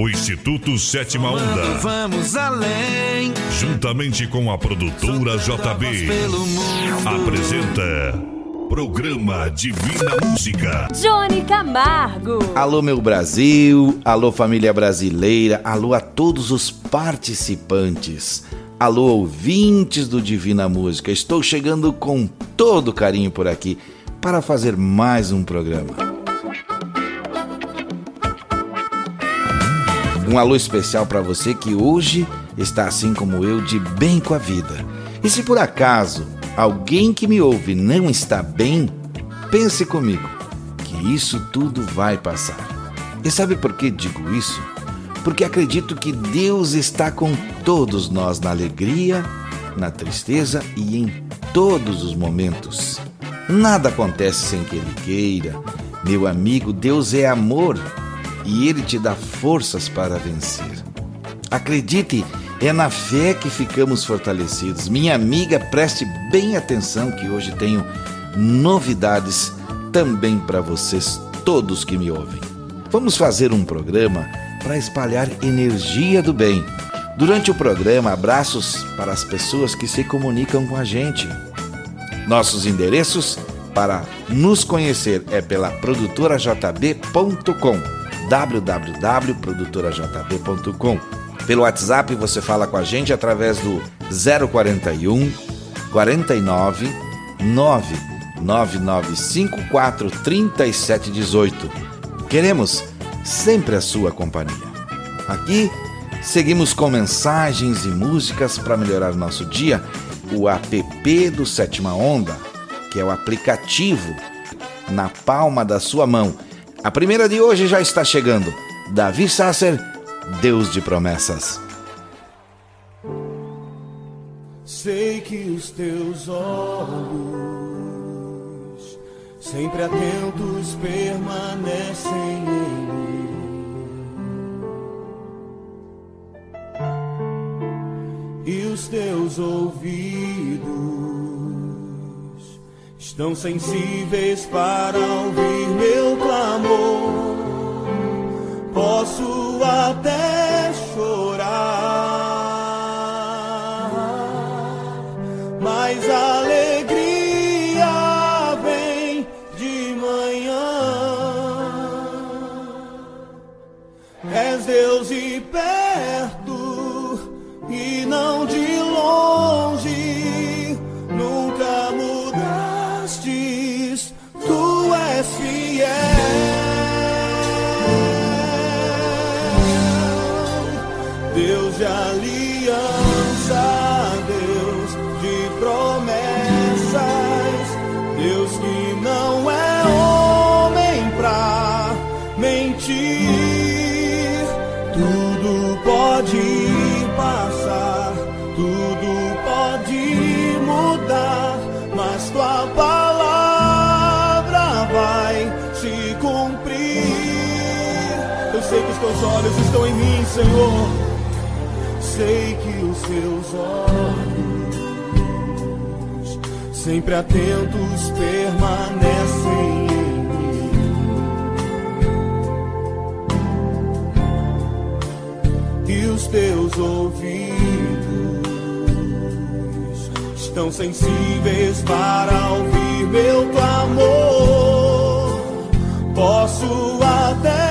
O Instituto Sétima Onda. Vamos além. Juntamente com a produtora JB. Apresenta. Programa Divina Música. Johnny Camargo. Alô, meu Brasil. Alô, família brasileira. Alô a todos os participantes. Alô, ouvintes do Divina Música. Estou chegando com todo carinho por aqui para fazer mais um programa. Um alô especial para você que hoje está assim como eu, de bem com a vida. E se por acaso alguém que me ouve não está bem, pense comigo que isso tudo vai passar. E sabe por que digo isso? Porque acredito que Deus está com todos nós na alegria, na tristeza e em todos os momentos. Nada acontece sem que Ele queira. Meu amigo, Deus é amor e Ele te dá forças para vencer. Acredite, é na fé que ficamos fortalecidos. Minha amiga, preste bem atenção que hoje tenho novidades também para vocês, todos que me ouvem. Vamos fazer um programa para espalhar energia do bem. Durante o programa, abraços para as pessoas que se comunicam com a gente. Nossos endereços para nos conhecer é pela produtorajb.com www.produtorajb.com. Pelo WhatsApp você fala com a gente através do 041 49 99954 3718. Queremos sempre a sua companhia. Aqui seguimos com mensagens e músicas para melhorar nosso dia. O app do Sétima Onda, que é o aplicativo na palma da sua mão a primeira de hoje já está chegando. Davi Sasser, Deus de promessas. Sei que os teus olhos, sempre atentos, permanecem em mim. E os teus ouvidos estão sensíveis para ouvir meu clamor. Posso até chorar, mas a Tudo pode passar, tudo pode mudar, mas tua palavra vai se cumprir. Eu sei que os teus olhos estão em mim, Senhor. Sei que os teus olhos, sempre atentos, permanecem teus ouvidos estão sensíveis para ouvir meu clamor. Posso até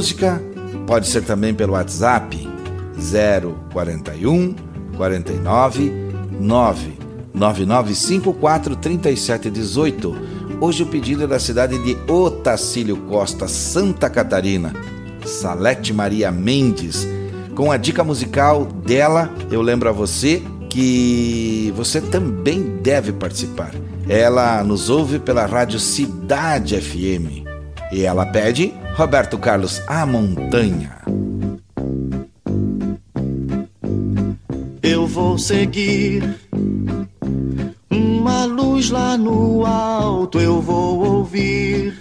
música pode ser também pelo WhatsApp 041 49 9 9954 3718. Hoje o pedido é da cidade de Otacílio Costa, Santa Catarina. Salete Maria Mendes. Com a dica musical dela, eu lembro a você que você também deve participar. Ela nos ouve pela rádio Cidade FM e ela pede Roberto Carlos A Montanha. Eu vou seguir uma luz lá no alto, eu vou ouvir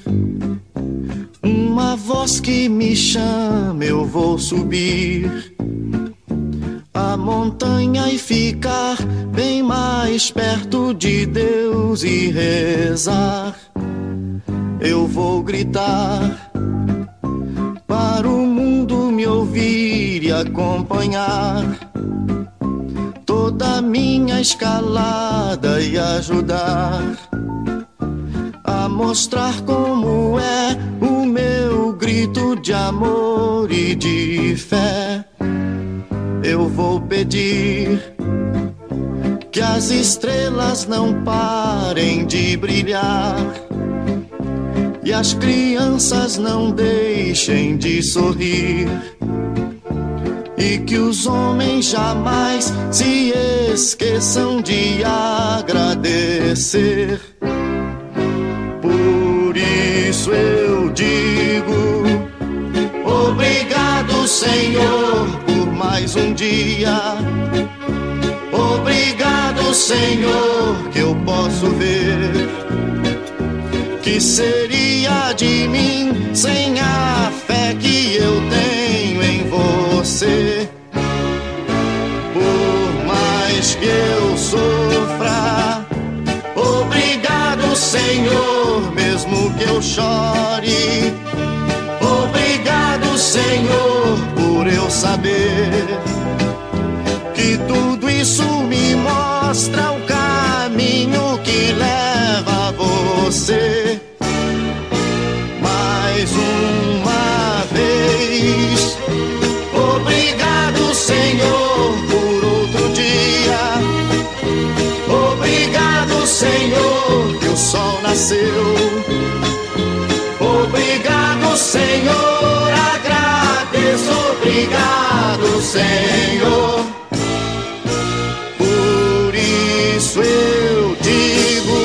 uma voz que me chama, eu vou subir a montanha e ficar bem mais perto de Deus e rezar. Eu vou gritar para o mundo me ouvir e acompanhar. Toda a minha escalada e ajudar a mostrar como é o meu grito de amor e de fé. Eu vou pedir que as estrelas não parem de brilhar e as crianças não deixem de sorrir e que os homens jamais se esqueçam de agradecer. Por isso eu digo obrigado, Senhor mais um dia. Obrigado, Senhor, que eu posso ver. Que seria de mim sem a fé que eu tenho em você? Por mais que eu sofra, obrigado, Senhor, mesmo que eu chore. Obrigado, Senhor por eu saber que tudo isso me mostra o caminho que leva a você. Que o sol nasceu. Obrigado, Senhor obrigado, Senhor. Por isso eu digo: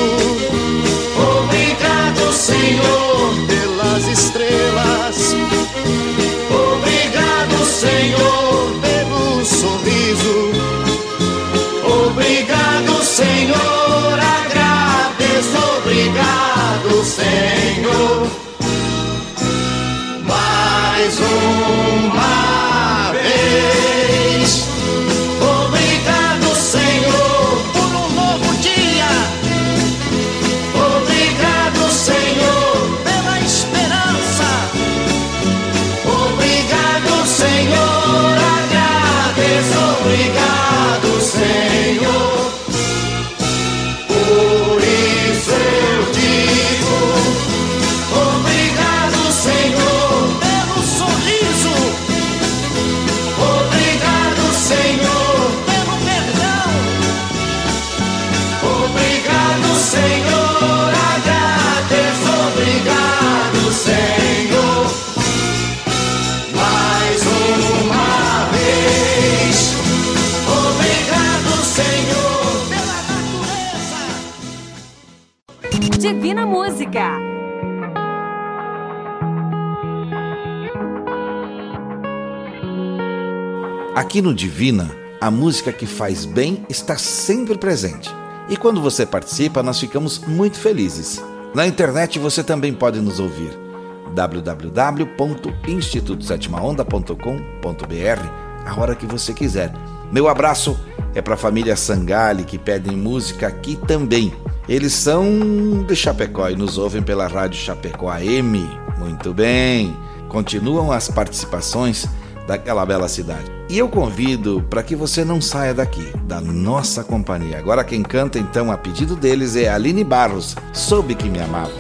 obrigado, Senhor, pelas estrelas. Obrigado, Senhor, pelo sorriso. Obrigado, Senhor, Aqui no Divina, a música que faz bem está sempre presente. E quando você participa, nós ficamos muito felizes. Na internet você também pode nos ouvir www.institutosetimaonda.com.br a hora que você quiser. Meu abraço é para a família Sangali que pedem música aqui também. Eles são de Chapecó e nos ouvem pela Rádio Chapecó AM. Muito bem. Continuam as participações daquela bela cidade. E eu convido para que você não saia daqui, da nossa companhia. Agora quem canta então a pedido deles é Aline Barros, Soube que me amava.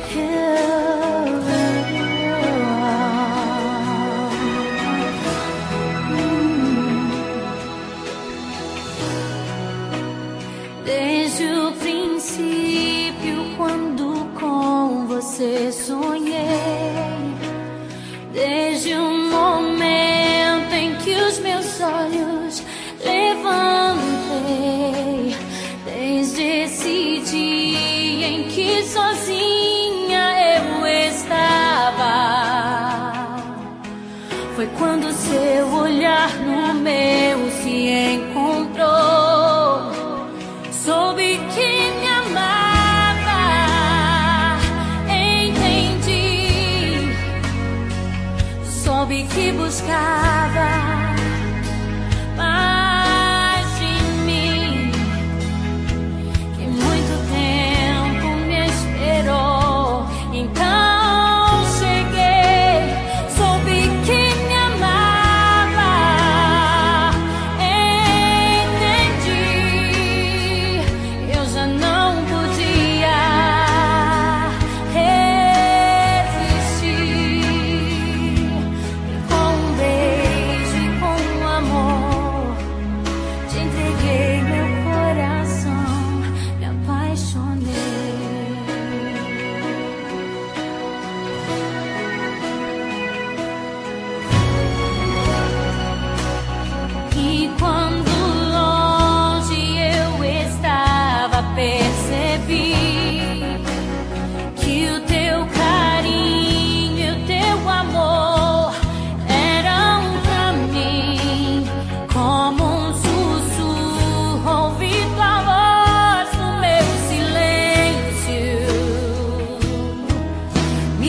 No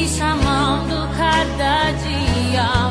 chamando cada dia.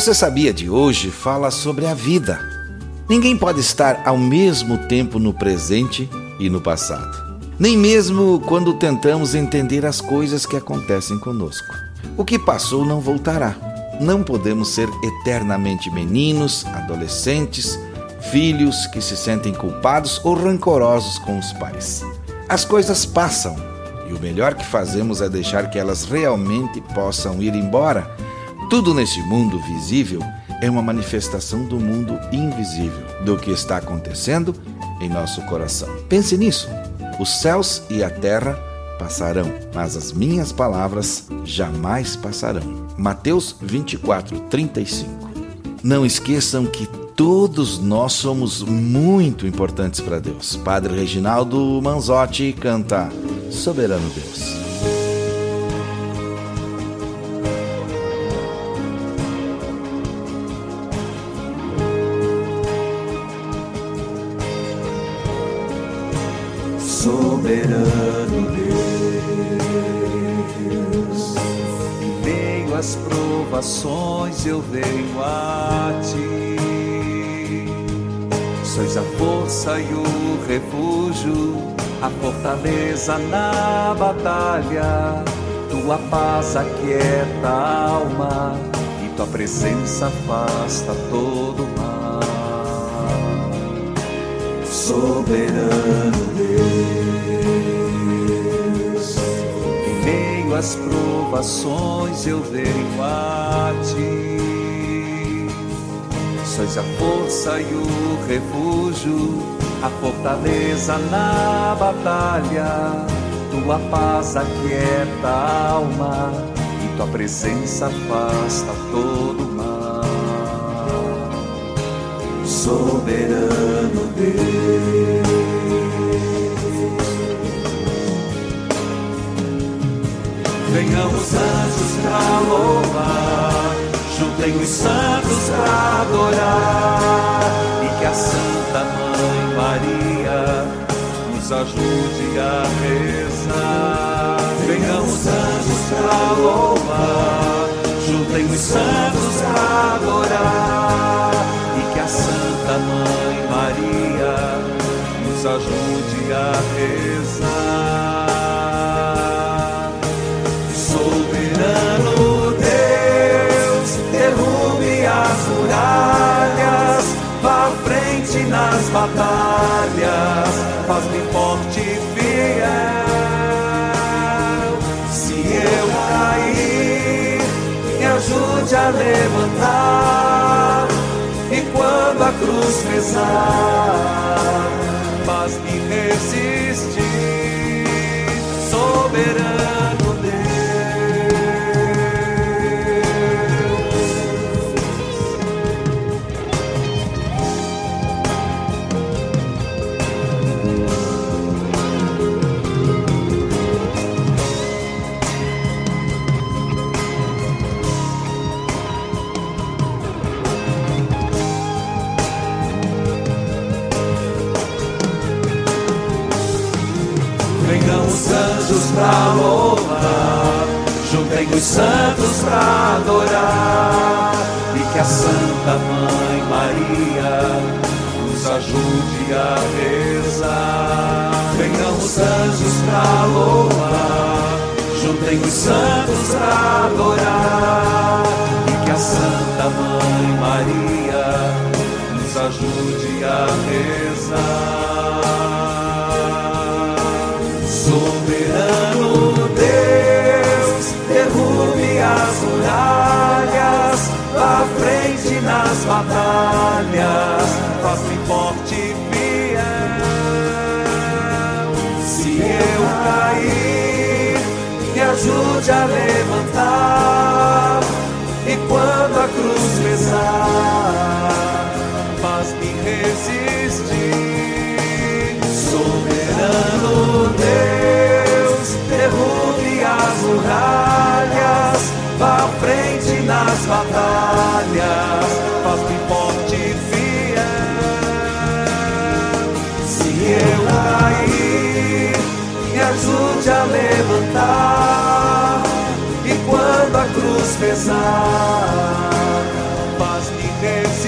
Você Sabia de hoje fala sobre a vida. Ninguém pode estar ao mesmo tempo no presente e no passado, nem mesmo quando tentamos entender as coisas que acontecem conosco. O que passou não voltará. Não podemos ser eternamente meninos, adolescentes, filhos que se sentem culpados ou rancorosos com os pais. As coisas passam e o melhor que fazemos é deixar que elas realmente possam ir embora tudo neste mundo visível é uma manifestação do mundo invisível, do que está acontecendo em nosso coração. Pense nisso. Os céus e a terra passarão, mas as minhas palavras jamais passarão. Mateus 24, 35. Não esqueçam que todos nós somos muito importantes para Deus. Padre Reginaldo Manzotti canta Soberano Deus. Às provações eu venho a ti. Sois a força e o refúgio, a fortaleza na batalha. Tua paz aquieta a alma e tua presença afasta todo mal. Soberano Deus, às provações eu venho a ti sois a força e o refúgio, a fortaleza na batalha. Tua paz aquieta a alma e tua presença afasta todo mal. Soberano Deus. Venham os anjos pra louvar juntem os santos para adorar e que a Santa Mãe Maria nos ajude a rezar. Venham os anjos para louvar, juntem os santos para adorar e que a Santa Mãe Maria nos ajude a rezar. Pesar, faz-me resistir, soberano. Juntem os santos pra adorar, e que a Santa Mãe Maria nos ajude a rezar. Venham os anjos pra louvar, juntem os santos pra adorar, e que a Santa Mãe Maria nos ajude a rezar. Soberano nas batalhas, faz-me forte e fiel. Se eu cair, me ajude a levantar, e quando a cruz pesar, faz-me resistir,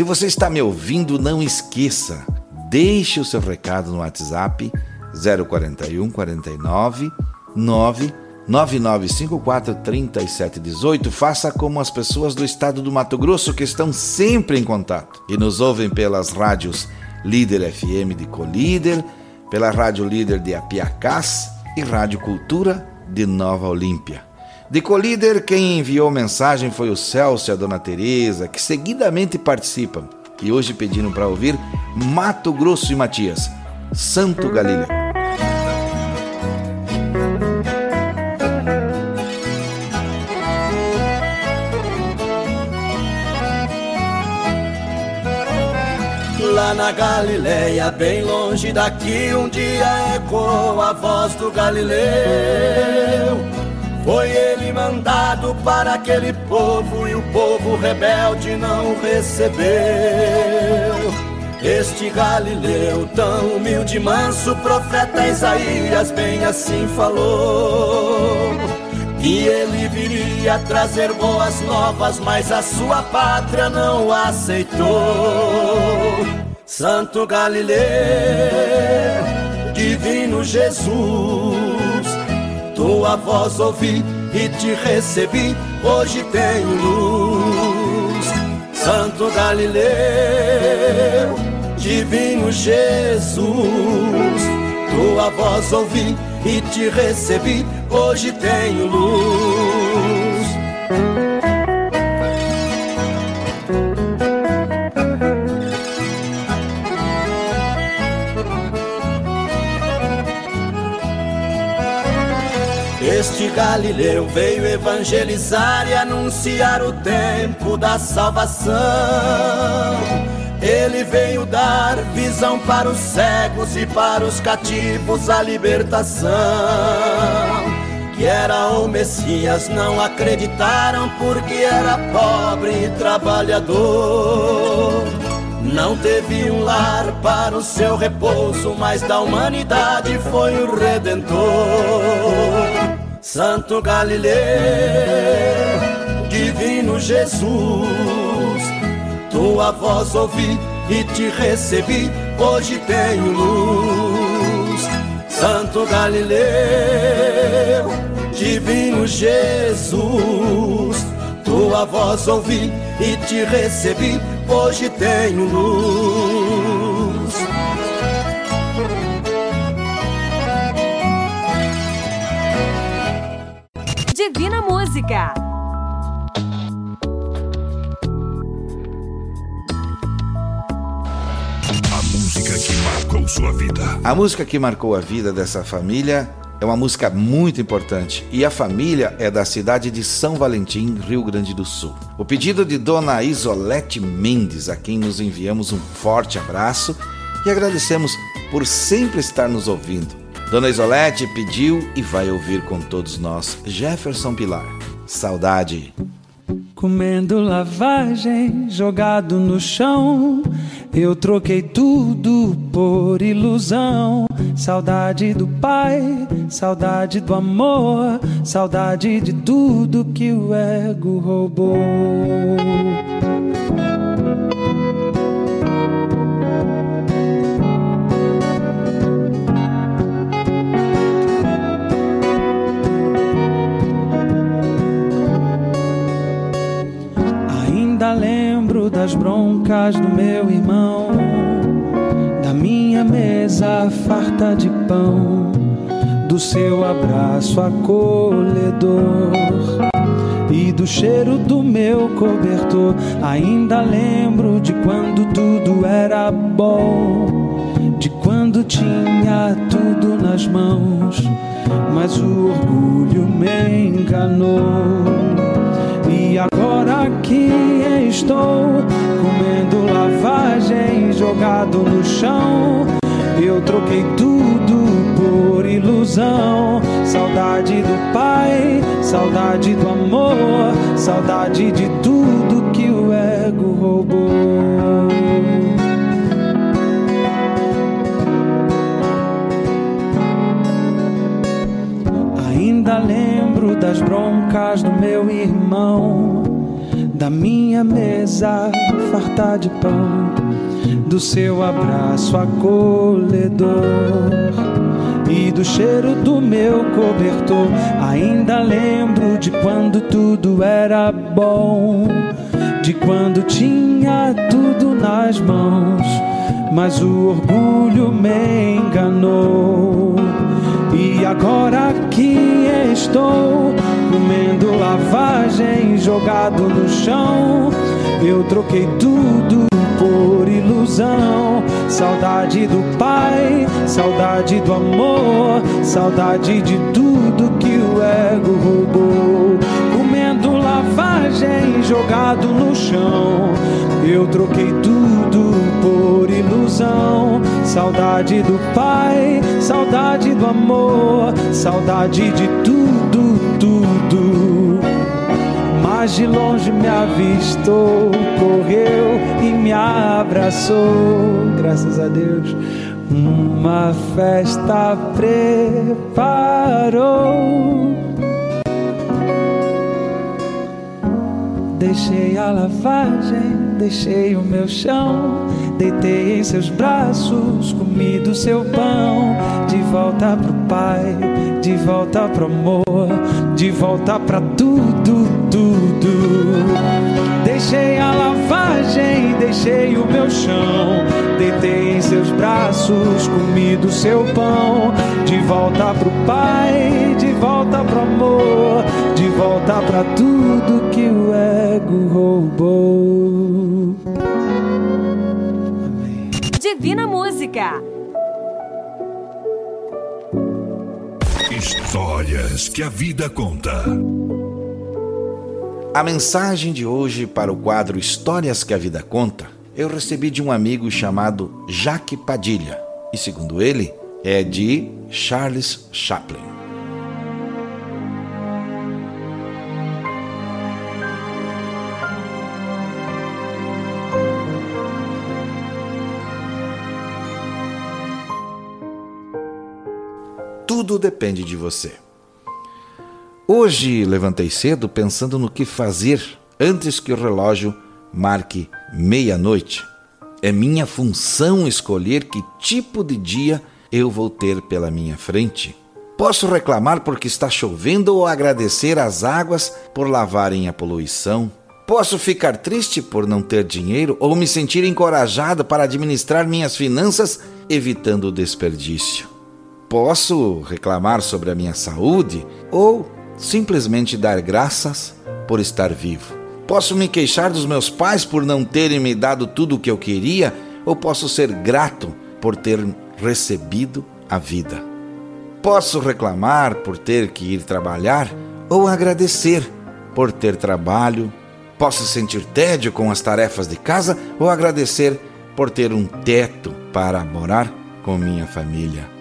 Se você está me ouvindo, não esqueça, deixe o seu recado no WhatsApp 041 49 9 99543718. Faça como as pessoas do estado do Mato Grosso que estão sempre em contato e nos ouvem pelas rádios Líder FM de Colíder, pela Rádio Líder de Apiacás e Rádio Cultura de Nova Olímpia. De Colíder, quem enviou mensagem foi o Celso e a Dona Teresa, que seguidamente participam. E hoje pediram para ouvir Mato Grosso e Matias, Santo Galileu. Lá na Galileia, bem longe daqui, um dia ecoou a voz do Galileu foi ele mandado para aquele povo e o povo rebelde não recebeu. Este Galileu, tão humilde e manso, profeta Isaías bem assim falou. Que ele viria trazer boas novas, mas a sua pátria não aceitou. Santo Galileu, divino Jesus, tua voz ouvi e te recebi, hoje tenho luz. Santo Galileu, divino Jesus, tua voz ouvi e te recebi, hoje tenho luz. Galileu veio evangelizar e anunciar o tempo da salvação. Ele veio dar visão para os cegos e para os cativos a libertação. Que era o Messias, não acreditaram porque era pobre e trabalhador. Não teve um lar para o seu repouso, mas da humanidade foi o Redentor. Santo Galileu, Divino Jesus, tua voz ouvi e te recebi, hoje tenho luz. Santo Galileu, Divino Jesus, tua voz ouvi e te recebi, hoje tenho luz. Divina Música. A música que marcou sua vida. A música que marcou a vida dessa família é uma música muito importante e a família é da cidade de São Valentim, Rio Grande do Sul. O pedido de Dona Isolete Mendes, a quem nos enviamos um forte abraço e agradecemos por sempre estar nos ouvindo. Dona Isolete pediu e vai ouvir com todos nós Jefferson Pilar. Saudade. Comendo lavagem, jogado no chão. Eu troquei tudo por ilusão. Saudade do pai, saudade do amor, saudade de tudo que o ego roubou. Lembro das broncas do meu irmão, da minha mesa farta de pão, do seu abraço acolhedor e do cheiro do meu cobertor. Ainda lembro de quando tudo era bom, de quando tinha tudo nas mãos, mas o orgulho me enganou. Que estou comendo lavagem jogado no chão, eu troquei tudo por ilusão. Saudade do pai, saudade do amor, saudade de tudo que o ego roubou. Ainda lembro das broncas do meu irmão, da minha mesa farta de pão, do seu abraço acolhedor e do cheiro do meu cobertor. Ainda lembro de quando tudo era bom, de quando tinha tudo nas mãos, mas o orgulho me enganou. E agora que estou comendo lavagem jogado no chão, eu troquei tudo por ilusão. Saudade do pai, saudade do amor, saudade de tudo que o ego roubou. Comendo lavagem jogado no chão, eu troquei tudo ilusão. saudade do pai, saudade do amor, saudade de tudo, tudo. Mas de longe me avistou, correu e me abraçou, graças a Deus. Uma festa preparou. Deixei a lavagem, deixei o meu chão, deitei em seus braços, comi do seu pão, de volta pro pai, de volta pro amor, de volta pra tudo, tudo. Deixei a lavagem, deixei o meu chão, deitei em seus braços, comi do seu pão, de volta pro pai, de volta pro amor, de volta pra tudo que o ego roubou. Divina Música. Histórias que a vida conta. A mensagem de hoje para o quadro Histórias que a Vida Conta eu recebi de um amigo chamado Jaque Padilha e, segundo ele, é de Charles Chaplin. Tudo depende de você. Hoje levantei cedo pensando no que fazer antes que o relógio marque meia-noite. É minha função escolher que tipo de dia eu vou ter pela minha frente. Posso reclamar porque está chovendo ou agradecer às águas por lavarem a poluição. Posso ficar triste por não ter dinheiro ou me sentir encorajado para administrar minhas finanças, evitando o desperdício. Posso reclamar sobre a minha saúde ou simplesmente dar graças por estar vivo. Posso me queixar dos meus pais por não terem me dado tudo o que eu queria, ou posso ser grato por ter recebido a vida. Posso reclamar por ter que ir trabalhar, ou agradecer por ter trabalho. Posso sentir tédio com as tarefas de casa, ou agradecer por ter um teto para morar com minha família.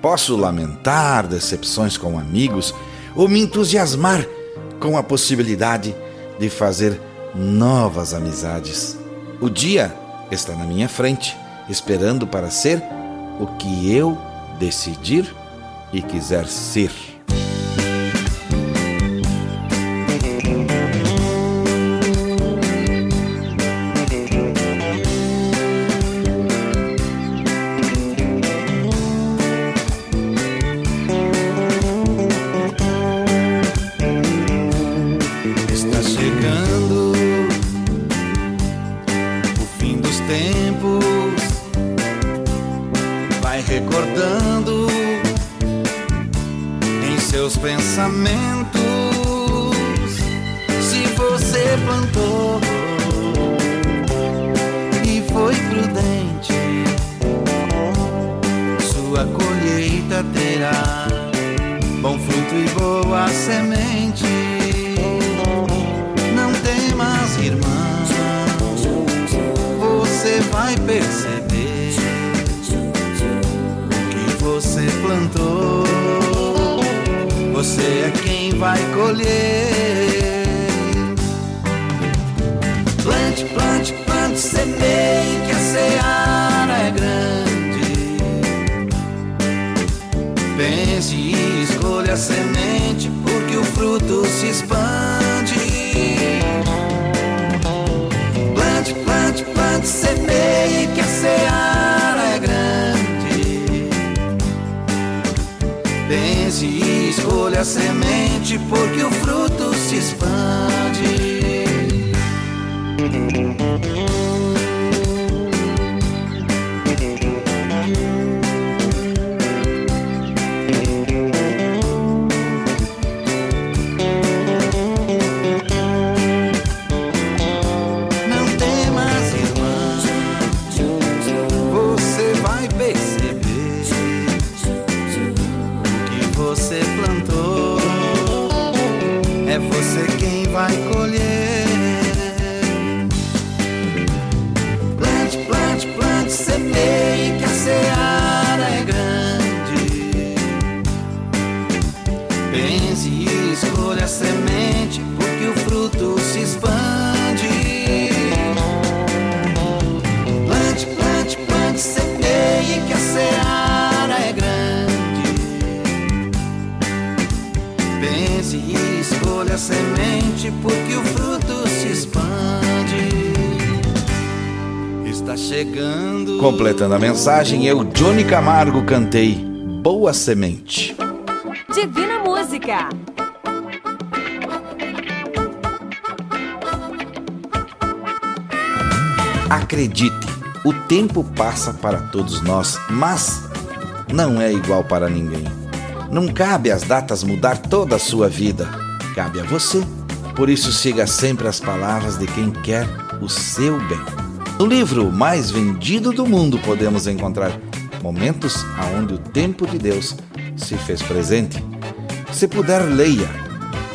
Posso lamentar decepções com amigos ou me entusiasmar com a possibilidade de fazer novas amizades. O dia está na minha frente, esperando para ser o que eu decidir e quiser ser. Completando a mensagem, eu, Johnny Camargo, cantei Boa Semente. Divina Música. Acredite, o tempo passa para todos nós, mas não é igual para ninguém. Não cabe às datas mudar toda a sua vida, cabe a você. Por isso, siga sempre as palavras de quem quer o seu bem. No livro mais vendido do mundo, podemos encontrar momentos aonde o tempo de Deus se fez presente. Se puder, leia.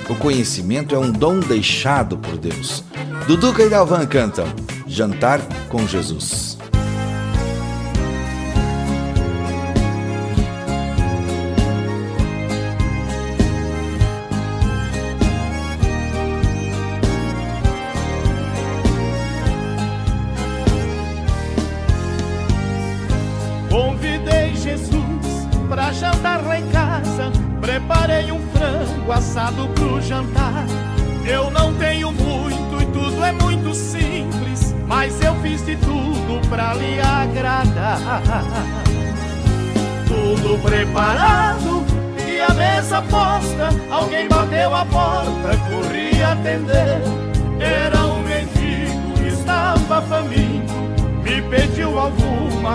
O conhecimento é um dom deixado por Deus. Duduca e Dalvan cantam Jantar com Jesus.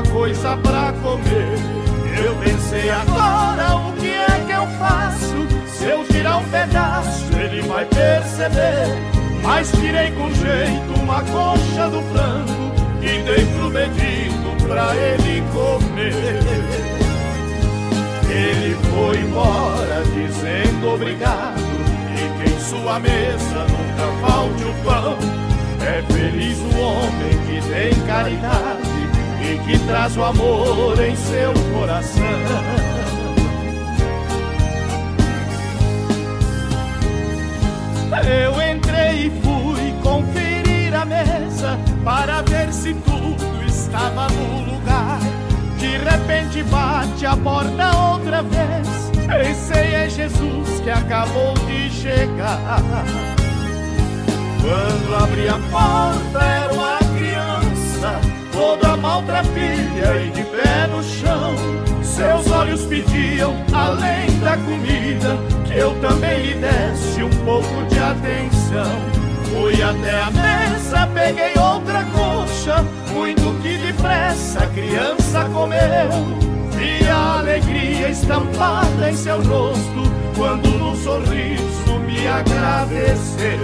Coisa pra comer. Eu pensei agora o que é que eu faço? Se eu tirar um pedaço, ele vai perceber. Mas tirei com jeito uma coxa do frango e dei pro mendigo pra ele comer. Ele foi embora dizendo obrigado e que em sua mesa nunca falte o pão. É feliz o homem que tem caridade e que traz o amor em seu coração. Eu entrei e fui conferir a mesa para ver se tudo estava no lugar. De repente bate a porta outra vez. Pensei é Jesus que acabou de chegar. Quando abri a porta era uma criança, toda maltrapilha e de pé no chão. Seus olhos pediam, além da comida, que eu também lhe desse um pouco de atenção. Fui até a mesa, peguei outra coxa, muito que depressa a criança comeu. Vi a alegria estampada em seu rosto, quando no sorriso me agradeceu.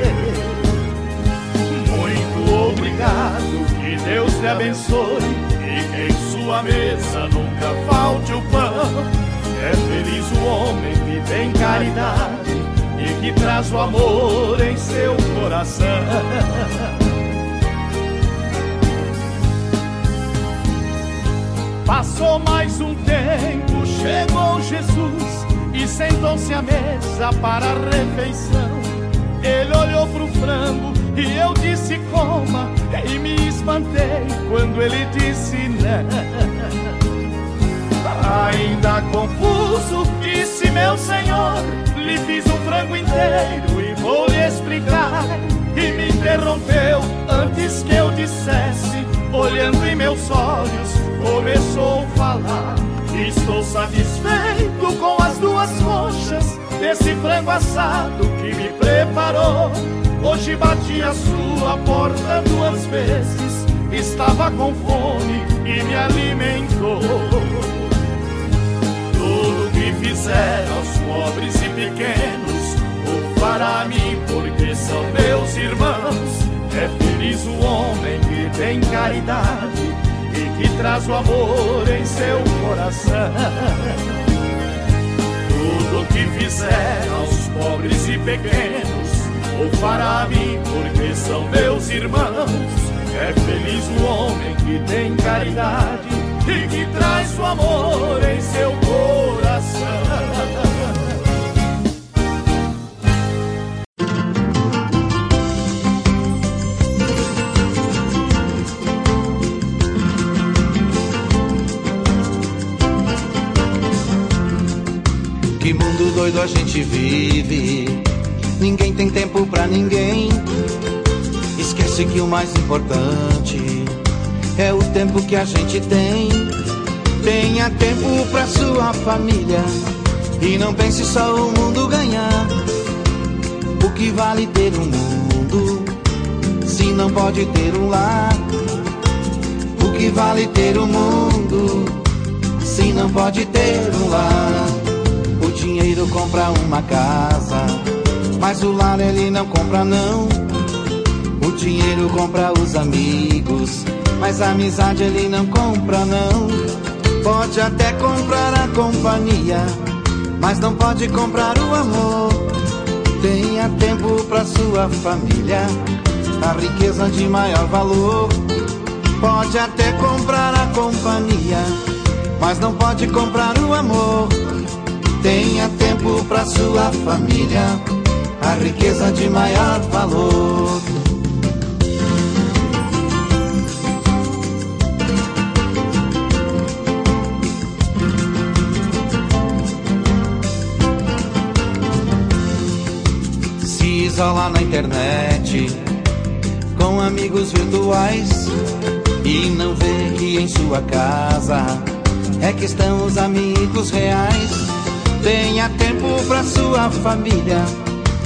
Muito obrigado, Deus te abençoe, e que em sua mesa nunca falte o pão. É feliz o homem que tem caridade e que traz o amor em seu coração. Passou mais um tempo, chegou Jesus e sentou-se à mesa para a refeição. Ele olhou pro frango e eu disse coma e me espantei quando ele disse não. Ainda confuso, disse meu senhor: lhe fiz um frango inteiro e vou lhe explicar. E me interrompeu antes que eu dissesse, olhando em meus olhos, começou a falar. Estou satisfeito com as duas coxas desse frango assado que me preparou. Hoje bati a sua porta duas vezes, estava com fome e me alimentou fizer aos pobres e pequenos, o fará a mim, porque são meus irmãos. É feliz o homem que tem caridade e que traz o amor em seu coração. Tudo que fizer aos pobres e pequenos, o fará a mim, porque são meus irmãos. É feliz o homem que tem caridade e que traz o amor em seu coração. Que mundo doido a gente vive. Ninguém tem tempo pra ninguém. Esquece que o mais importante é o tempo que a gente tem. Tenha tempo pra sua família e não pense só o mundo ganhar. O que vale ter um mundo se não pode ter um lar? O que vale ter um mundo se não pode ter um lar? O dinheiro compra uma casa, mas o lar ele não compra não. O dinheiro compra os amigos, mas a amizade ele não compra não. Pode até comprar a companhia, mas não pode comprar o amor. Tenha tempo para sua família, a riqueza de maior valor. Pode até comprar a companhia, mas não pode comprar o amor. Tenha tempo para sua família, a riqueza de maior valor. Se isola na internet com amigos virtuais e não vê que em sua casa é que estão os amigos reais. Tenha tempo pra sua família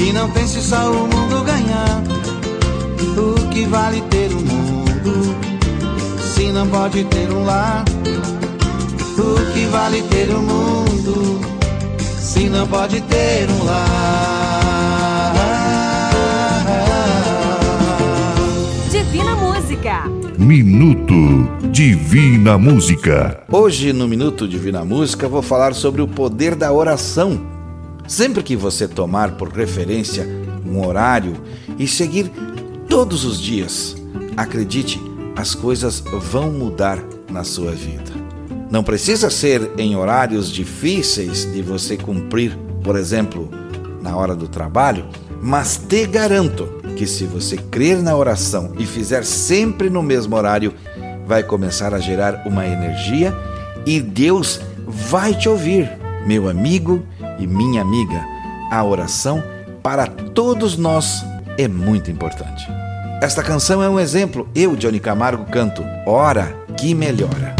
e não pense só o mundo ganhar. O que vale ter um mundo se não pode ter um lar? O que vale ter um mundo se não pode ter um lar? Divina Música. Minuto Divina Música. Hoje, no Minuto Divina Música, vou falar sobre o poder da oração. Sempre que você tomar por referência um horário e seguir todos os dias, acredite, as coisas vão mudar na sua vida. Não precisa ser em horários difíceis de você cumprir, por exemplo, na hora do trabalho, mas te garanto que se você crer na oração e fizer sempre no mesmo horário, vai começar a gerar uma energia e Deus vai te ouvir, meu amigo e minha amiga. A oração para todos nós é muito importante. Esta canção é um exemplo. Eu, Johnny Camargo, canto Ora que Melhora.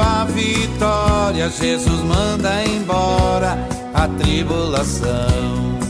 a vitória. Jesus manda embora a tribulação.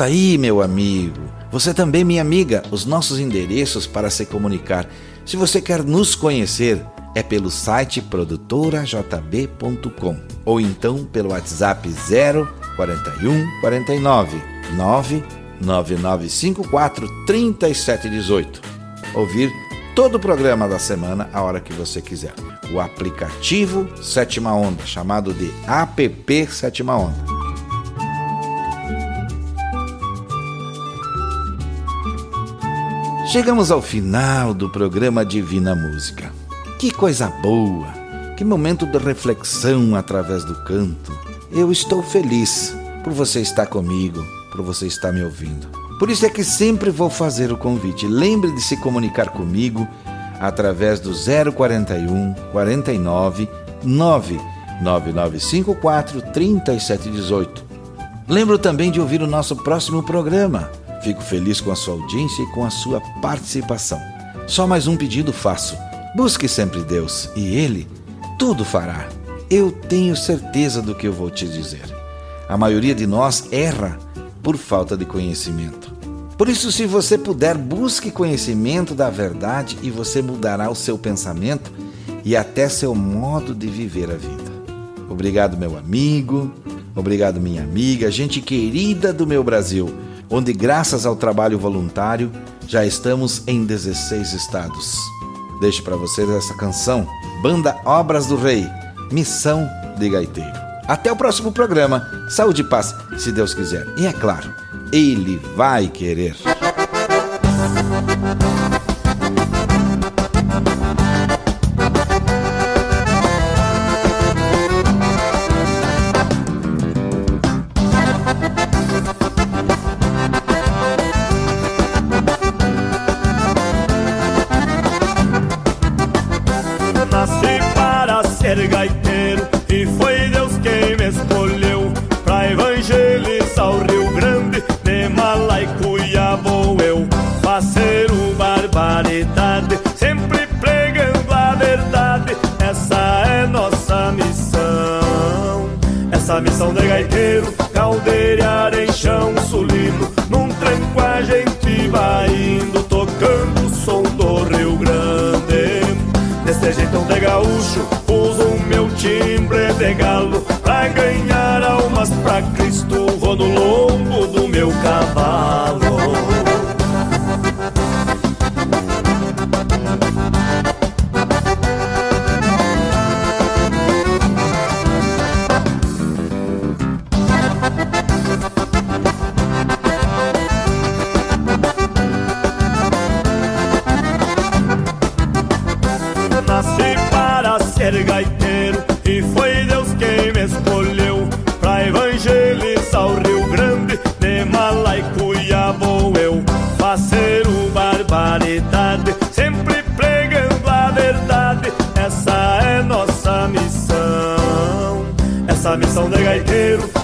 Anota aí, meu amigo. Você também, minha amiga, os nossos endereços para se comunicar. Se você quer nos conhecer, é pelo site produtorajb.com ou então pelo WhatsApp 041 49 99954 3718. Ouvir todo o programa da semana a hora que você quiser. O aplicativo Sétima Onda, chamado de APP Sétima Onda. Chegamos ao final do programa Divina Música. Que coisa boa! Que momento de reflexão através do canto. Eu estou feliz por você estar comigo, por você estar me ouvindo. Por isso é que sempre vou fazer o convite. Lembre de se comunicar comigo através do 041 49 99954 3718. Lembro também de ouvir o nosso próximo programa. Fico feliz com a sua audiência e com a sua participação. Só mais um pedido faço. Busque sempre Deus e Ele tudo fará. Eu tenho certeza do que eu vou te dizer. A maioria de nós erra por falta de conhecimento. Por isso, se você puder, busque conhecimento da verdade e você mudará o seu pensamento e até seu modo de viver a vida. Obrigado, meu amigo. Obrigado, minha amiga, gente querida do meu Brasil, onde, graças ao trabalho voluntário, já estamos em 16 estados. Deixo para vocês essa canção, Banda Obras do Rei, Missão de Gaiteiro. Até o próximo programa. Saúde e paz, se Deus quiser. E é claro, Ele vai querer.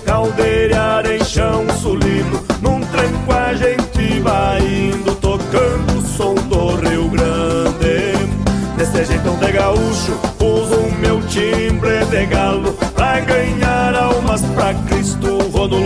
Caldeirar em chão sulino Num tranco a gente vai indo Tocando o som do Rio Grande. Desse jeitão de gaúcho Uso o meu timbre de galo Pra ganhar almas pra Cristo Vou no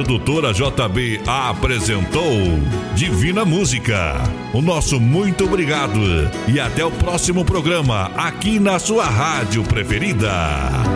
produtora JB apresentou Divina Música. O nosso muito obrigado e até o próximo programa aqui na sua rádio preferida.